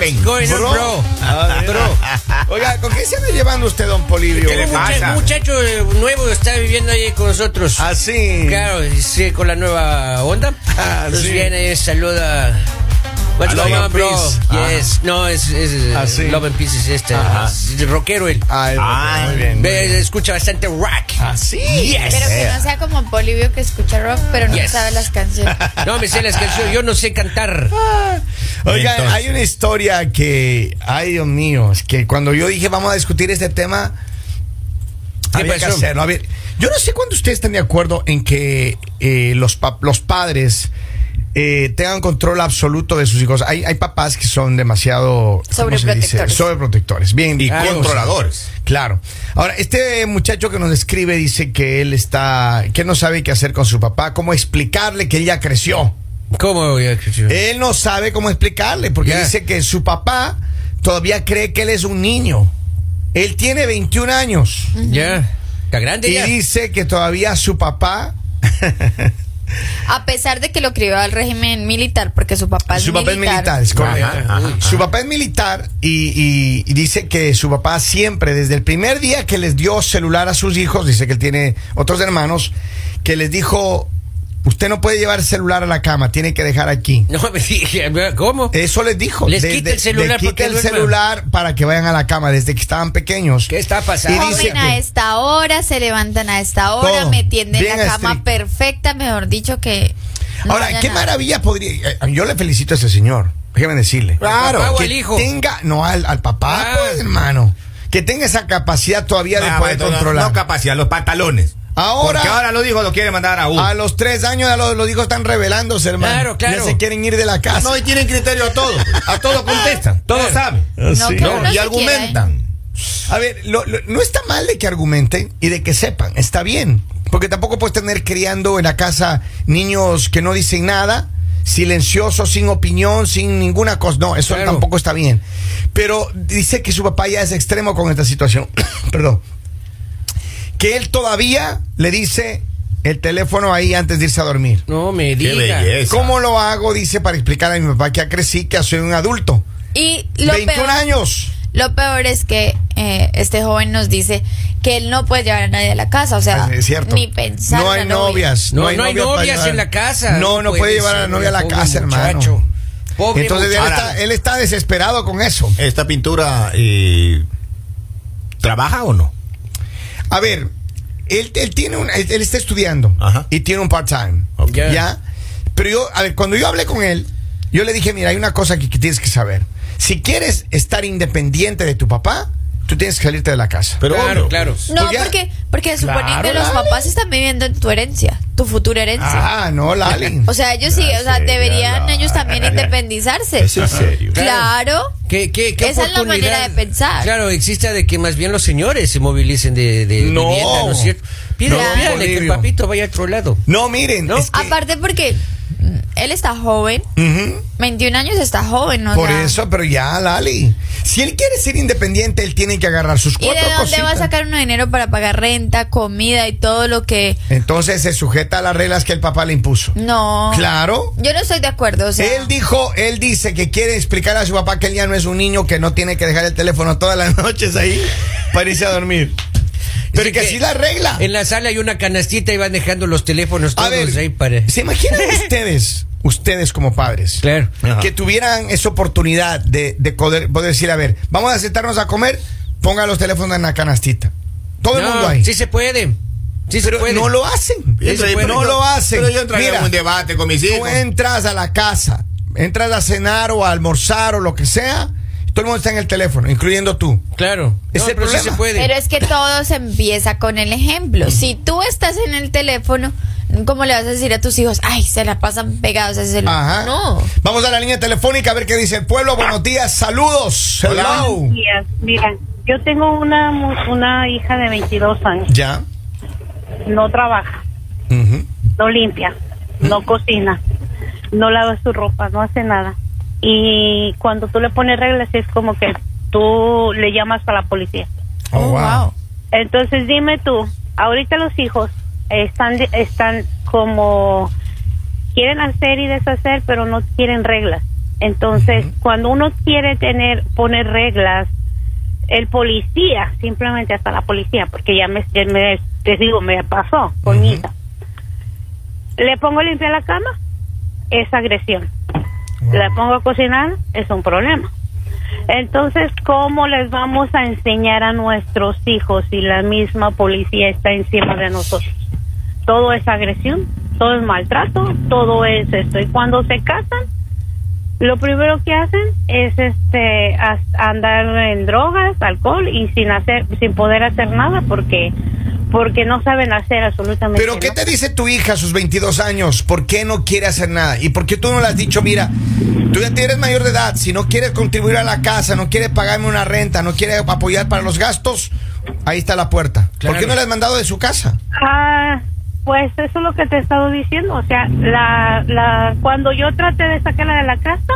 What's going on, bro? Ah, bro. Oiga, ¿con qué se anda llevando usted, don Polivio? ¿Qué le Un pasa? muchacho eh, nuevo está viviendo ahí con nosotros. Ah, sí. Claro, sí, con la nueva onda. Ah, Entonces sí. viene, saluda. What's Love going and on, bro? Yes. No, es, es Ah, sí. Love and Peace es este. Es rockero él. Ay, Ay, muy bien. muy bien. escucha bastante rock. Ah, sí. Yes. Pero que no sea como Polivio que escucha rock, pero no Yes. sabe las canciones. No me sé las canciones, yo no sé cantar. Oiga, Entonces. hay una historia que, ay Dios mío, es que cuando yo dije vamos a discutir este tema, ¿Qué había que hacerlo. A ver, yo no sé cuándo ustedes están de acuerdo en que eh, los, pa- los padres eh, tengan control absoluto de sus hijos. Hay, hay papás que son demasiado. Sobreprotectores. Sobreprotectores. Bien, Y claro, controladores. Claro. Ahora, este muchacho que nos escribe dice que él está, que no sabe qué hacer con su papá, cómo explicarle que él ya creció. ¿Cómo? Él no sabe cómo explicarle porque Ya. dice que su papá todavía cree que él es un niño. Él tiene 21 años Ya. Está grande y ya. dice que todavía su papá A pesar de que lo crió al régimen militar, porque su papá es su papá es militar. militar, es correcto. Ajá, ajá, Su papá es militar y, y- y dice que su papá siempre, desde el primer día que les dio celular a sus hijos, dice que él tiene otros hermanos, que les dijo, usted no puede llevar celular a la cama, tiene que dejar aquí. No me dije, ¿cómo? Eso les dijo. Les De- quita de- el celular les quita el celular para que vayan a la cama desde que estaban pequeños. ¿Qué está pasando? Dice Comen a esta hora, se levantan a esta hora, Todo. me tienden Bien la cama estricto. perfecta, mejor dicho que. no Ahora, qué nada. maravilla podría. eh, Yo le felicito a ese señor. Déjeme decirle. Claro. ¿Al papá o Que al hijo? tenga, no al, al papá, Ah. pues, hermano. Que tenga esa capacidad todavía de Ah, poder bueno, no- controlar. No capacidad, los pantalones. Ahora- Porque ahora los hijos lo quieren mandar a uno. a los tres años ya los, los hijos están revelándose, hermano. Claro, claro. Ya se quieren ir de la casa. No, y tienen criterio a todo. A todo contestan. Todos Claro. saben. Ah, No, sí. No, uno y argumentan. A ver, lo- lo- no está mal de que argumenten y de que sepan, está bien. Porque tampoco puedes tener criando en la casa niños que no dicen nada, silenciosos, sin opinión, sin ninguna cosa. No, eso Claro. tampoco está bien. Pero dice que su papá ya es extremo con esta situación. Perdón. Que él todavía le dice el teléfono ahí antes de irse a dormir. No me Qué diga. belleza. ¿Cómo lo hago? Dice para explicar a mi papá que ya crecí, que soy un adulto. Y lo 21 peor, años. lo peor es que eh, este joven nos dice que él no puede llevar a nadie a la casa, o sea, Es cierto. ni pensar. No hay novias. No, no hay novias en la casa. No, no puede llevar a la novia a la casa, hermano. muchacho. Pobre Entonces él está, él está desesperado con eso. ¿Esta pintura eh, trabaja o no? A ver, él, él tiene un, él, él está estudiando Ajá. y tiene un part-time. ¿Ya? Pero yo, a ver, cuando yo hablé con él, yo le dije, mira, hay una cosa que, que tienes que saber. Si quieres estar independiente de tu papá, tú tienes que salirte de la casa. Pero Claro, obvio, claro. pues. No, Pues ya- porque, porque suponiendo Claro, los Lali. papás están viviendo en tu herencia, tu futura herencia. Ah, no, Lali. O sea, ellos sí, o sea, deberían la- ellos también independizarse. ¿Es en serio? Claro. ¿Qué, qué, qué Esa es la manera de pensar. Claro, existe de que más bien los señores se movilicen de, de No. vivienda, ¿no es cierto? Pídale, No, pídale que el papito vaya a otro lado. No, miren, ¿No? es que- Aparte porque él está joven, Ujú. 21 años está joven, ¿no? Por eso, pero ya, Lali. Si él quiere ser independiente, él tiene que agarrar sus ¿Y cuatro de dónde va a cositas. sacar uno dinero para pagar renta, comida y todo lo que... Entonces se sujeta a las reglas que el papá le impuso. No. Claro. Yo no estoy de acuerdo, o sea... Él dijo, él dice que quiere explicar a su papá que él ya no es un niño que no tiene que dejar el teléfono todas las noches ahí para irse a dormir. Pero Dice que que así la regla. En la sala hay una canastita y van dejando los teléfonos A todos ver, ahí para... ¿se imaginan ustedes, ustedes como padres, Claro. Ajá. que tuvieran esa oportunidad de, de poder, poder decir, a ver, vamos a sentarnos a comer, ponga los teléfonos en la canastita. Todo el mundo ahí. Sí se puede. Sí se pero puede. no lo hacen. No lo hacen. Pero yo entraría Mira, en un debate con mis Tú hijos. entras a la casa, entras a cenar o a almorzar o lo que sea, todo el mundo está en el teléfono, incluyendo tú. Claro. Es No, el pero sí problema. se puede. Pero es que todo se empieza con el ejemplo. Si tú estás en el teléfono, ¿cómo le vas a decir a tus hijos? Ay, se la pasan pegados a ese celular. Ajá. No. Vamos a la línea telefónica a ver qué dice el pueblo. Buenos días, saludos. Hola. Hello. Buenos días. Mira, yo tengo una, una hija de 22 años. Ya. No trabaja, no limpia, no cocina, no lava su ropa, no hace nada. Y cuando tú le pones reglas es como que tú le llamas a la policía. Oh, wow. Entonces dime tú, ahorita los hijos están, están como quieren hacer y deshacer, pero no quieren reglas. Entonces, cuando uno quiere tener, poner reglas, el policía, simplemente hasta la policía, porque ya me, ya me- te digo, me pasó con mi hija. Le pongo a limpiar la cama, es agresión. La pongo a cocinar, es un problema. Entonces, ¿cómo les vamos a enseñar a nuestros hijos si la misma policía está encima de nosotros? Todo es agresión, todo es maltrato, todo es esto. Y cuando se casan, lo primero que hacen es este andar en drogas, alcohol y sin hacer, sin poder hacer nada porque porque no saben hacer absolutamente Pero ¿qué te dice tu hija a sus 22 años? ¿Por qué no quiere hacer nada? ¿Y por qué tú no le has dicho, mira, tú ya tienes mayor de edad, si no quieres contribuir a la casa, no quieres pagarme una renta, no quieres apoyar para los gastos, ahí está la puerta. Claro. ¿Por qué no le has mandado de su casa? Ah, pues eso es lo que te he estado diciendo. O sea, la, la, cuando yo traté de sacarla de la casa,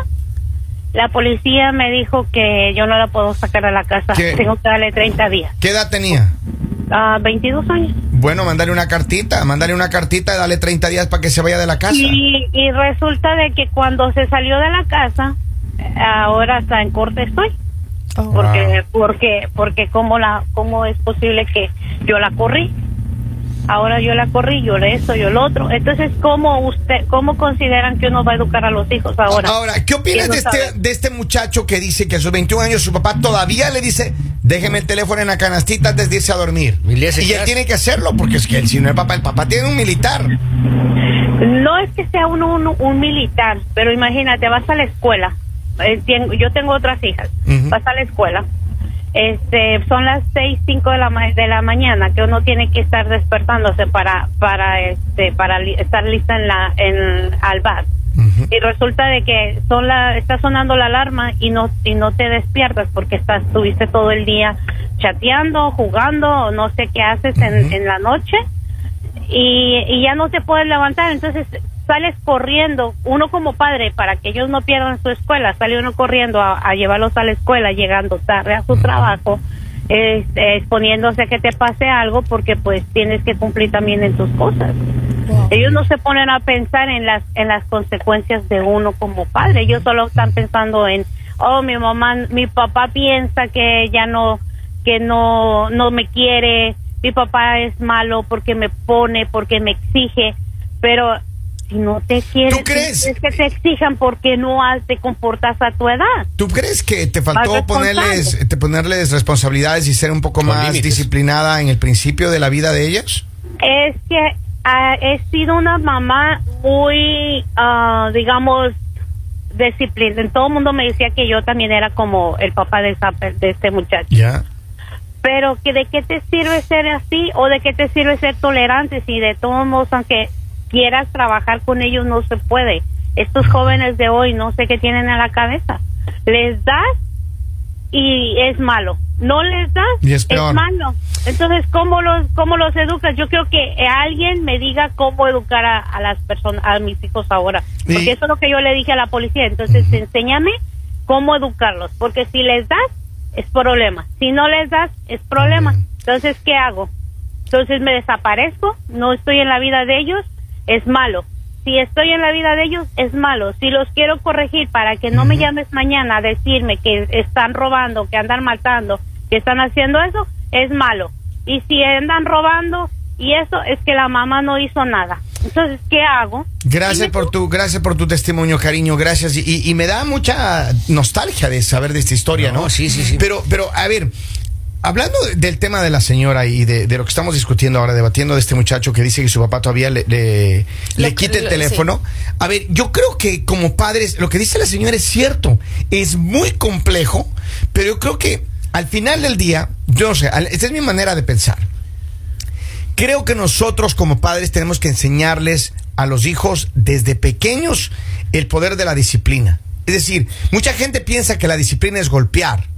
la policía me dijo que yo no la puedo sacar de la casa. ¿Qué? Tengo que darle 30 días. ¿Qué edad tenía? Ah, 22 años. Bueno, mandarle una cartita, mandarle una cartita y darle 30 días para que se vaya de la casa. Y, y resulta de que cuando se salió de la casa, ahora está en corte estoy. Oh. Porque, porque, porque cómo la, cómo es posible que yo la corrí. Ahora yo la corrí, yo le esto, yo lo otro. Entonces, ¿cómo usted, cómo consideran que uno va a educar a los hijos ahora? Ahora, ¿qué opinas de este, de este muchacho que dice que a sus 21 años su papá todavía le dice, déjeme el teléfono en la canastita antes de irse a dormir? Y él tiene que hacerlo, porque es que él, si no es papá, el papá tiene un militar. No es que sea uno un, un militar, pero imagínate, vas a la escuela. Eh, yo tengo otras hijas. Vas a la escuela. Este, son las seis, cinco de la ma- de la mañana que uno tiene que estar despertándose para para este para li- estar lista en la en al bar. Y resulta de que son la está sonando la alarma y no y no te despiertas porque estás estuviste todo el día chateando, jugando o no sé qué haces en, en la noche y, y ya no te puedes levantar, entonces sales corriendo, uno como padre, para que ellos no pierdan su escuela, sale uno corriendo a, a llevarlos a la escuela, llegando tarde a su trabajo, este, exponiéndose a que te pase algo, porque pues tienes que cumplir también en tus cosas. Ellos no se ponen a pensar en las en las consecuencias de uno como padre, ellos solo están pensando en, oh, mi mamá, mi papá piensa que ya no que no no me quiere, mi papá es malo porque me pone, porque me exige, pero si no te quiere, ¿Tú crees? es que te exijan porque no te comportas a tu edad. ¿Tú crees que te faltó ponerles, te ponerles responsabilidades y ser un poco Con más límites. disciplinada en el principio de la vida de ellos? Es que ah, he sido una mamá muy, ah, digamos, disciplinada. Todo el mundo me decía que yo también era como el papá de, esa- de este muchacho. Ya. Pero que de qué te sirve ser así o de qué te sirve ser tolerante si de todos modos, aunque quieras trabajar con ellos, no se puede. Estos jóvenes de hoy no sé qué tienen en la cabeza. Les das y es malo. No les das, Y es peor. malo. Entonces, ¿cómo los, cómo los educas? Yo creo que alguien me diga cómo educar a, a las personas, a mis hijos ahora. Porque Y- eso es lo que yo le dije a la policía. Entonces, enséñame cómo educarlos. Porque si les das, es problema. Si no les das, es problema. Entonces, ¿qué hago? Entonces me desaparezco, no estoy en la vida de ellos, es malo. Si estoy en la vida de ellos, es malo. Si los quiero corregir para que no me llames mañana a decirme que están robando, que andan matando, que están haciendo eso, es malo. Y si andan robando y eso, es que la mamá no hizo nada. Entonces, ¿qué hago? Gracias por tu, gracias por tu testimonio, cariño, gracias. Y, y- y me da mucha nostalgia de saber de esta historia, ¿no? No, sí, sí, sí. Pero, pero, a ver, hablando de- del tema de la señora y de, de lo que estamos discutiendo ahora, debatiendo de este muchacho que dice que su papá todavía le, le, quita el teléfono. A ver, yo creo que como padres, lo que dice la señora es cierto. Es muy complejo, pero yo creo que al final del día, yo no sé, esta es mi manera de pensar. Creo que nosotros como padres tenemos que enseñarles a los hijos desde pequeños el poder de la disciplina. Es decir, mucha gente piensa que la disciplina es golpear.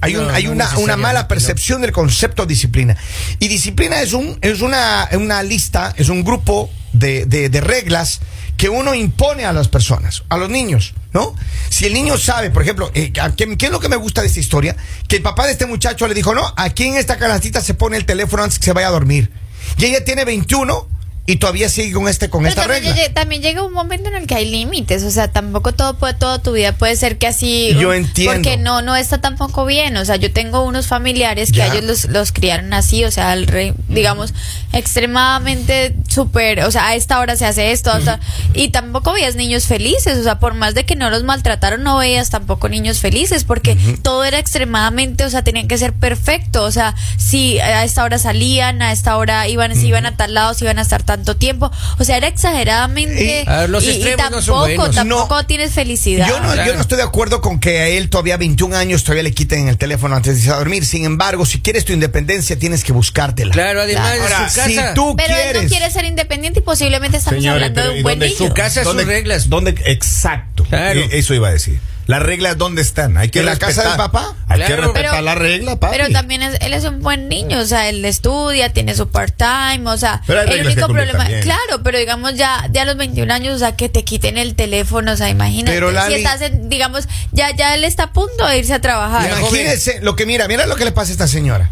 Hay, un- No, hay no una, una mala no. percepción del concepto de disciplina. Y disciplina es, un, es una, una lista, es un grupo de, de- de reglas que uno impone a las personas, a los niños, ¿no? Si el niño sabe, por ejemplo, eh, ¿a ¿qué, qué es lo que me gusta de esta historia? Que el papá de este muchacho le dijo, no, aquí en esta canastita se pone el teléfono antes que se vaya a dormir. Y ella tiene 21 y todavía sigue con este con Pero esta también, regla. también llega un momento en el que hay límites, o sea, tampoco todo puede, toda tu vida puede ser que así. Yo um, entiendo. Porque no, no está tampoco bien, o sea, yo tengo unos familiares que Ya. a ellos los, los criaron así, o sea, al re- digamos, extremadamente súper, o sea, a esta hora se hace esto, o sea, y tampoco veías niños felices, o sea, por más de que no los maltrataron, no veías tampoco niños felices, porque todo era extremadamente, o sea, tenían que ser perfecto, o sea, si a esta hora salían, a esta hora iban, si iban a tal lado, si iban a estar tanto tiempo, o sea, era exageradamente, Y- A ver, los y, y extremos no son tampoco, buenos. tampoco No. tienes felicidad. Yo no, yo no estoy de acuerdo con que a él todavía 21 años todavía le quiten el teléfono antes de irse a dormir. Sin embargo, si quieres tu independencia, tienes que buscártela. Claro, además Claro. de Ahora, su si tú Pero él quieres. no quiere ser independiente y posiblemente estamos Señores, hablando pero de ¿y un buen niño. Su casa, sus ¿Dónde- reglas. ¿Dónde? Exacto. Claro. Eh, Eso iba a decir. Las reglas, ¿dónde están? Hay que ¿En la casa del papá? Hay que respetar Pero- la regla, papi. Pero también es, él es un buen niño, o sea, él estudia, tiene su part-time, o sea, el único problema, también. claro, pero digamos ya, ya a los 21 años, o sea, que te quiten el teléfono, o sea, imagínate, Pero, Lali- si estás, en, digamos, ya, ya él está a punto de irse a trabajar. Imagínese lo que mira, mira lo que le pasa a esta señora.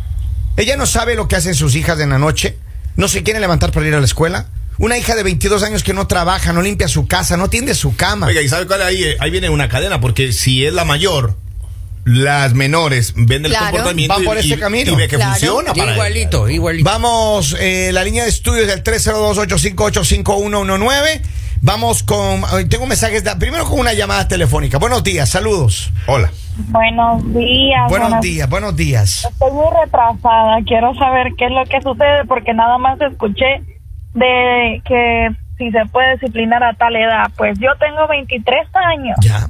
Ella no sabe lo que hacen sus hijas en la noche, no se quieren levantar para ir a la escuela. Una hija de 22 años que no trabaja, no limpia su casa, no tiende su cama. Oiga, ¿y sabe cuál? Ahí, ahí viene una cadena, porque si es la mayor, las menores ven el Claro. comportamiento Van por y, ese camino. y ve que Claro. funciona para Igualito, igualito. Vamos, eh, la línea de estudios del 302-858-5119. Vamos con. Tengo mensajes. de- primero con una llamada telefónica. Buenos días, saludos. Hola. Buenos días. Buenos días, buenos días. Estoy muy retrasada. Quiero saber qué es lo que sucede porque nada más escuché de que si se puede disciplinar a tal edad. Pues yo tengo 23 años. Ya.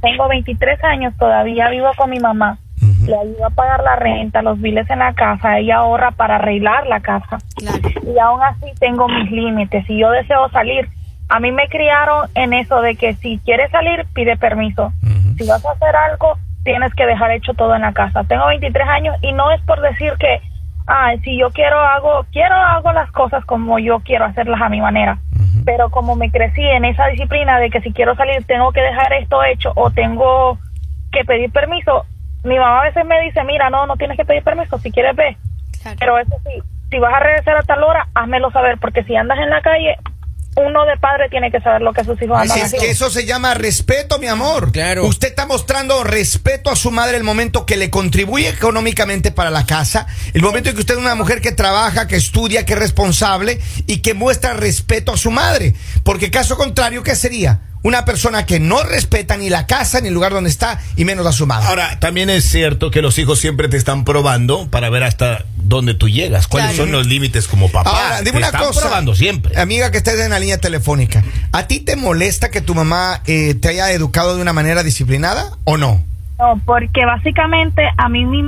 Tengo 23 años, todavía vivo con mi mamá. Le ayudo a pagar la renta, los biles en la casa. Ella ahorra para arreglar la casa. Claro. y aún así tengo mis límites. Si yo deseo salir, a mí me criaron en eso de que si quieres salir, pide permiso. Si vas a hacer algo, tienes que dejar hecho todo en la casa. Tengo 23 años y no es por decir que, ah, si yo quiero hago, quiero hago las cosas como yo quiero hacerlas a mi manera. Pero como me crecí en esa disciplina de que si quiero salir tengo que dejar esto hecho o tengo que pedir permiso, mi mamá a veces me dice, mira, no, no tienes que pedir permiso, si quieres ve. Claro. Pero eso sí, si vas a regresar a tal hora, házmelo saber, porque si andas en la calle, uno de padre tiene que saber lo que sus hijos Así andan es haciendo. que eso se llama respeto, mi amor. Claro. Usted está mostrando respeto a su madre el momento que le contribuye económicamente para la casa, el momento en que usted es una mujer que trabaja, que estudia, que es responsable y que muestra respeto a su madre. Porque caso contrario, ¿qué sería? Una persona que no respeta ni la casa, ni el lugar donde está, y menos a su madre. Ahora, también es cierto que los hijos siempre te están probando para ver hasta dónde tú llegas, cuáles Claro. son los límites como papá. Ahora, dime Te una están cosa. probando siempre. Amiga que estés en la línea telefónica, ¿a ti te molesta que tu mamá eh, te haya educado de una manera disciplinada o no? No, porque básicamente a mí, mi-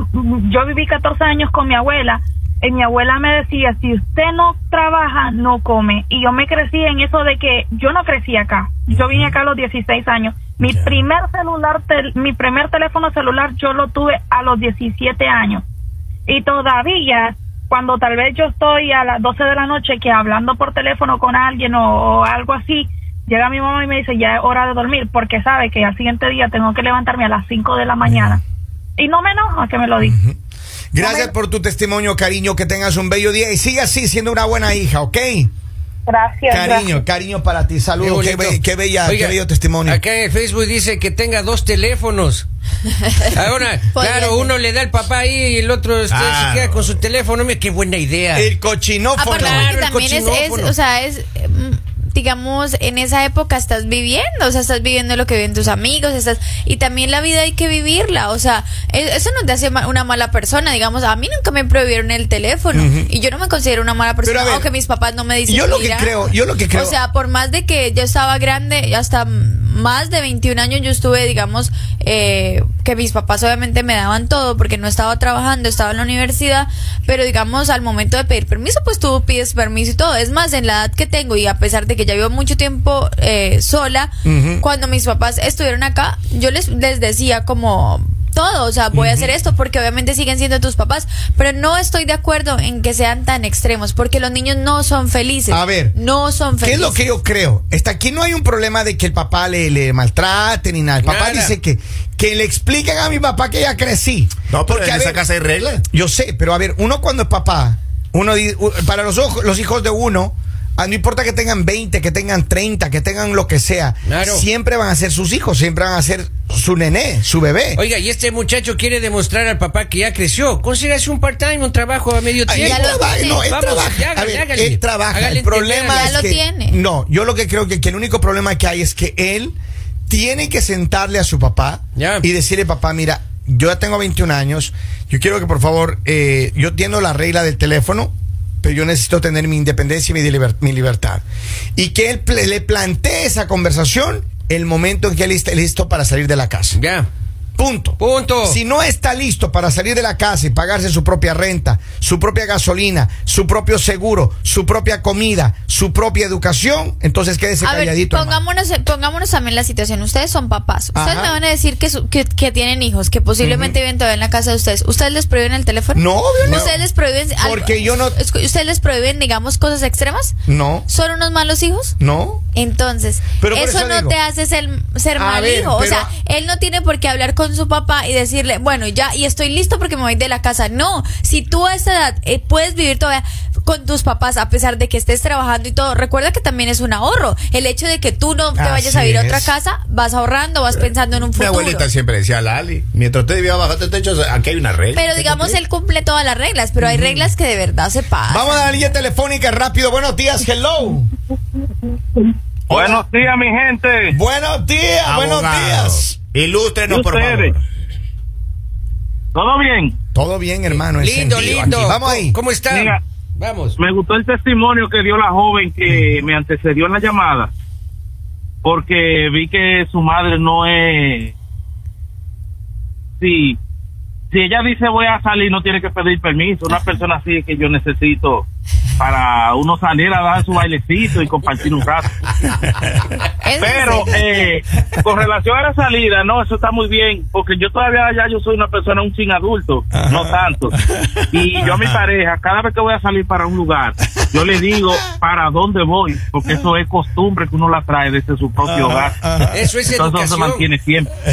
yo viví 14 años con mi abuela y mi abuela me decía, si usted no trabaja, no come. Y yo me crecí en eso de que yo no crecí acá. Yo vine acá a los 16 años. Mi primer celular, tel- mi primer teléfono celular yo lo tuve a los 17 años. Y todavía, cuando tal vez yo estoy a las 12 de la noche que hablando por teléfono con alguien o, o algo así, llega mi mamá y me dice, ya es hora de dormir, porque sabe que al siguiente día tengo que levantarme a las 5 de la mañana. Y no me enoja que me lo diga. Gracias por tu testimonio, cariño. Que tengas un bello día y siga así siendo una buena hija, ¿ok? Gracias. Cariño, gracias. cariño para ti. Saludos. Qué, bella, Oiga, qué bello testimonio. Acá en el Facebook dice que tenga dos teléfonos. Ahora, claro, uno le da al papá ahí y el otro este, Ah. se queda con su teléfono. Mira, qué buena idea. El cochinófono. Aparte Claro, el también es, es, cochinófono. o sea, es, digamos, en esa época estás viviendo, o sea, estás viviendo lo que viven tus amigos, estás, y también la vida hay que vivirla, o sea, e- eso no te hace una mala persona, digamos, a mí nunca me prohibieron el teléfono, y yo no me considero una mala persona, ver, aunque mis papás no me dicen yo lo que creo- yo lo que creo- O sea, por más de que yo estaba grande, hasta más de 21 años yo estuve, digamos, eh, que mis papás obviamente me daban todo porque no estaba trabajando, estaba en la universidad, pero digamos al momento de pedir permiso, pues tú pides permiso y todo. Es más, en la edad que tengo y a pesar de que ya vivo mucho tiempo eh, sola, cuando mis papás estuvieron acá, yo les, les decía como todo, o sea, voy a hacer esto porque obviamente siguen siendo tus papás, pero no estoy de acuerdo en que sean tan extremos porque los niños no son felices. A ver, no son ¿Qué felices. es lo que yo creo? Está aquí no hay un problema de que el papá le, le maltrate ni nada. El papá Nada. dice que, que le expliquen a mi papá que ya crecí. No, pero Porque, en a esa ver, casa hay reglas. Yo sé, pero a ver, uno cuando es papá Uno, para los, ojos, los hijos de uno, ah, no importa que tengan 20, que tengan 30, que tengan lo que sea, Claro. siempre van a ser sus hijos, siempre van a ser su nené, su bebé. Oiga, y este muchacho quiere demostrar al papá que ya creció. Consígase un part-time, un trabajo a medio tiempo. Ya no, él Vamos, trabaja. ya hágale, A ver, hágale. él trabaja. Hágale el problema entender. es Ya lo que tiene. no, yo lo que creo que, que el único problema que hay es que él tiene que sentarle a su papá Ya. y decirle, papá, mira, yo ya tengo 21 años, yo quiero que por favor, eh, yo entiendo la regla del teléfono, pero yo necesito tener mi independencia y mi, mi libertad. Y que él le plantee esa conversación el momento en que él esté listo para salir de la casa. Ya. Punto. Punto. Si no está listo para salir de la casa y pagarse su propia renta, su propia gasolina, su propio seguro, su propia comida, su propia educación, entonces quédese A ver, calladito. hermano. pongámonos, pongámonos también la situación. Ustedes son papás. Ustedes Ajá. me van a decir que, su- que, que tienen hijos, que posiblemente viven todavía en la casa de ustedes. ¿Ustedes les prohíben el teléfono? No, obvio no. ¿Ustedes les prohíben algo- Porque yo no- ¿Ustedes les prohíben, digamos, cosas extremas? No, ¿Son unos malos hijos? no. Entonces, Pero eso, eso no digo. te hace ser, ser mal ver, hijo. O sea, él no tiene por qué hablar con su papá y decirle, bueno, ya, y estoy listo porque me voy de la casa. No, si tú a esta edad eh, puedes vivir todavía con tus papás a pesar de que estés trabajando y todo, recuerda que también es un ahorro. El hecho de que tú no te Así vayas a vivir a otra casa, vas ahorrando, vas pensando en un Mi futuro. abuelita siempre decía, Lali, mientras usted vivía bajo este techo, aquí hay una regla. Pero digamos, él cumple todas las reglas, pero hay reglas que de verdad se pasan. Vamos a la línea telefónica rápido. Buenos días, hello. Buenos días, mi gente. Buenos días, buenos días. Ilústrenos, ¿Y por favor. ¿Todo bien? Todo bien, hermano. Lindo, lindo. aquí. Vamos ahí. ¿Cómo está? Mira. Vamos. Me gustó el testimonio que dio la joven que me antecedió en la llamada, porque vi que su madre no es... Sí, si ella dice voy a salir, no tiene que pedir permiso. Una persona así es que yo necesito para uno salir a dar su bailecito y compartir un rato. Es Pero eh, con relación a la salida, no, eso está muy bien, porque yo todavía ya yo soy una persona un sin adulto, no tanto. Y yo a mi pareja, cada vez que voy a salir para un lugar, yo le digo para dónde voy, porque eso es costumbre que uno la trae desde su propio hogar. Eso es Entonces eso se mantiene siempre.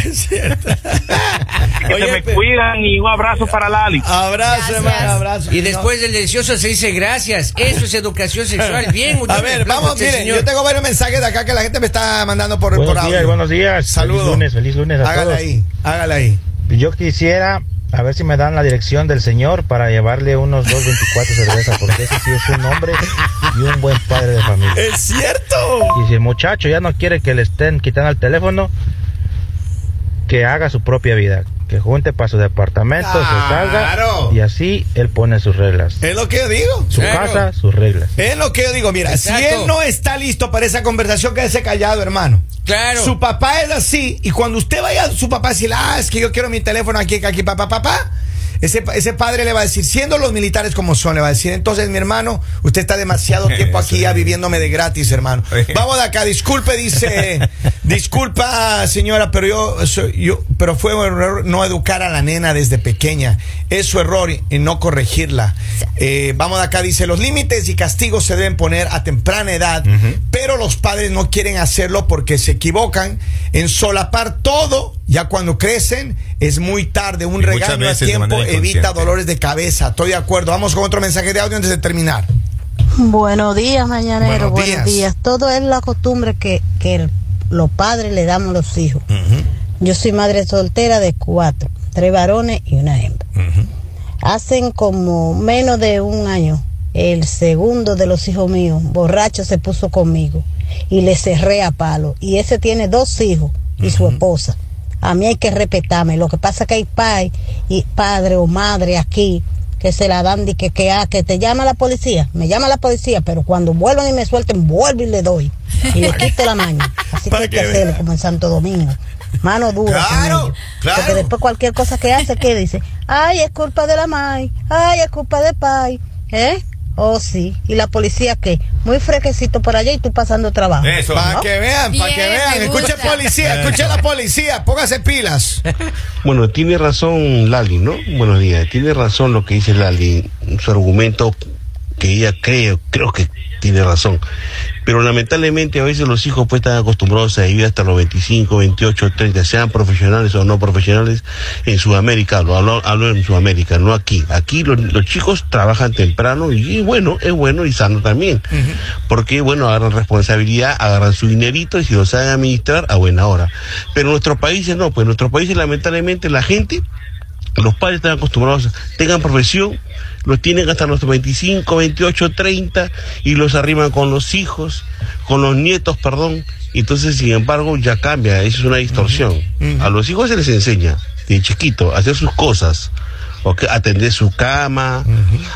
Que Oye, se me cuidan y un abrazo para Lali. Abrazo, hermano, abrazo. Y después del delicioso se dice gracias. Eso es educación sexual. Bien, A ver, vamos, este miren, señor. yo tengo varios mensajes de acá que la gente me está mandando por, Buenos por audio. días, buenos días. Saludos. Feliz lunes, feliz lunes a Hágala todos. ahí, hágala ahí. Yo quisiera a ver si me dan la dirección del señor para llevarle unos 224 cervezas, porque ese sí es un hombre y un buen padre de familia. Es cierto. Y si el muchacho ya no quiere que le estén quitando el teléfono, que haga su propia vida, que junte para su departamento, se salga Claro. y así él pone sus reglas. Es lo que yo digo. Su Claro. casa, sus reglas. Es lo que yo digo. Mira, si él no está listo para esa conversación, quédese callado, hermano. Claro. Su papá es así. Y cuando usted vaya a su papá a decir, ah, es que yo quiero mi teléfono aquí, aquí, papá, papá. Ese, ese padre le va a decir, siendo los militares como son, le va a decir, entonces mi hermano, usted está demasiado tiempo aquí ya viviéndome de gratis, hermano. Vamos de acá, disculpe, dice, disculpa señora, pero yo, soy- yo pero fue un error no educar a la nena desde pequeña. Es su error y no corregirla. Eh, vamos de acá, dice, los límites y castigos se deben poner a temprana edad, pero los padres no quieren hacerlo porque se equivocan en solapar todo. Ya cuando crecen es muy tarde. Un Y regaño a tiempo evita dolores de cabeza. Estoy de acuerdo. Vamos con otro mensaje de audio antes de terminar. Buenos días, mañanero. Buenos Buenos, días. días. Todo es la costumbre que, que el- los padres le damos a los hijos. Yo soy madre soltera de cuatro, tres varones y una hembra. Hacen como menos de un año, el segundo de los hijos míos, borracho, se puso conmigo y le cerré a palo. Y ese tiene dos hijos y su esposa. A mí hay que respetarme. Lo que pasa es que hay pai y padre o madre aquí que se la dan de que, que, ah, que te llama la policía. Me llama la policía, pero cuando vuelvan y me suelten, vuelvo y le doy. Y le quito la mano. Así que hay que hacerlo como en Santo Domingo. Mano dura. claro. Porque después cualquier cosa que hace, ¿qué dice? Ay, es culpa de la mai. Ay, es culpa de pai. ¿Eh? Oh, sí. ¿Y la policía qué? Muy fresquecito por allá y tú pasando trabajo. Eso. Para ¿no? que vean, para que vean. Escuche policía, escuche a la policía. Póngase pilas. Bueno, tiene razón Lali, ¿no? Buenos días. Tiene razón lo que dice Lali, su argumento que ella cree, creo que tiene razón. Pero lamentablemente a veces los hijos pues están acostumbrados a vivir hasta los 25, 28, 30, sean profesionales o no profesionales en Sudamérica, lo hablo, hablo en Sudamérica, no aquí. Aquí los, los chicos trabajan temprano y, y bueno, es bueno y sano también. Porque bueno, agarran responsabilidad, agarran su dinerito y si lo saben administrar a buena hora. Pero en nuestros países no, pues en nuestros países lamentablemente la gente los padres están acostumbrados, tengan profesión, los tienen hasta los 25, 28, 30 y los arriman con los hijos, con los nietos, perdón. Entonces, sin embargo, ya cambia, eso es una distorsión. A los hijos se les enseña, de chiquito, a hacer sus cosas, ¿ok? atender su cama,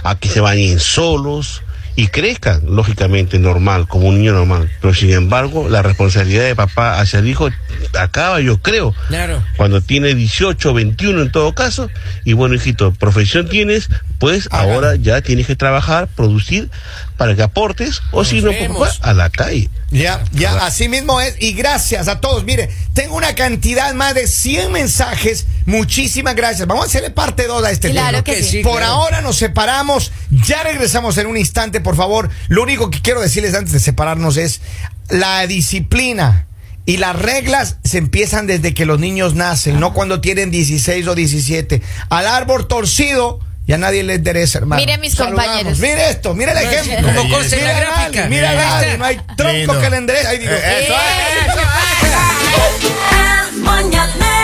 a que se bañen solos y crezcan, lógicamente, normal, como un niño normal. Pero sin embargo, la responsabilidad de papá hacia el hijo acaba, yo creo, Claro. cuando tiene 18, 21 en todo caso. Y bueno, hijito, profesión tienes, pues ahora ya tienes que trabajar, producir para que aportes, o si no, pues, a la calle. Ya, ya, así mismo es. Y gracias a todos. Mire, tengo una cantidad más de 100 mensajes. Muchísimas gracias. Vamos a hacerle parte 2 a este Claro tema. que sí. Por claro. ahora nos separamos. Ya regresamos en un instante, por favor. Lo único que quiero decirles antes de separarnos es la disciplina. Y las reglas se empiezan desde que los niños nacen, no cuando tienen 16 o 17. Al árbol torcido, ya nadie le endereza, hermano. Mire mis Saludamos. compañeros. Mire esto, mire el ejemplo. Como consta en la Mira gráfica. Mira, a Ahí Lali, está. no hay tronco Lindo. que le enderece. Ahí digo, eso Eso, es. eso. El mañanero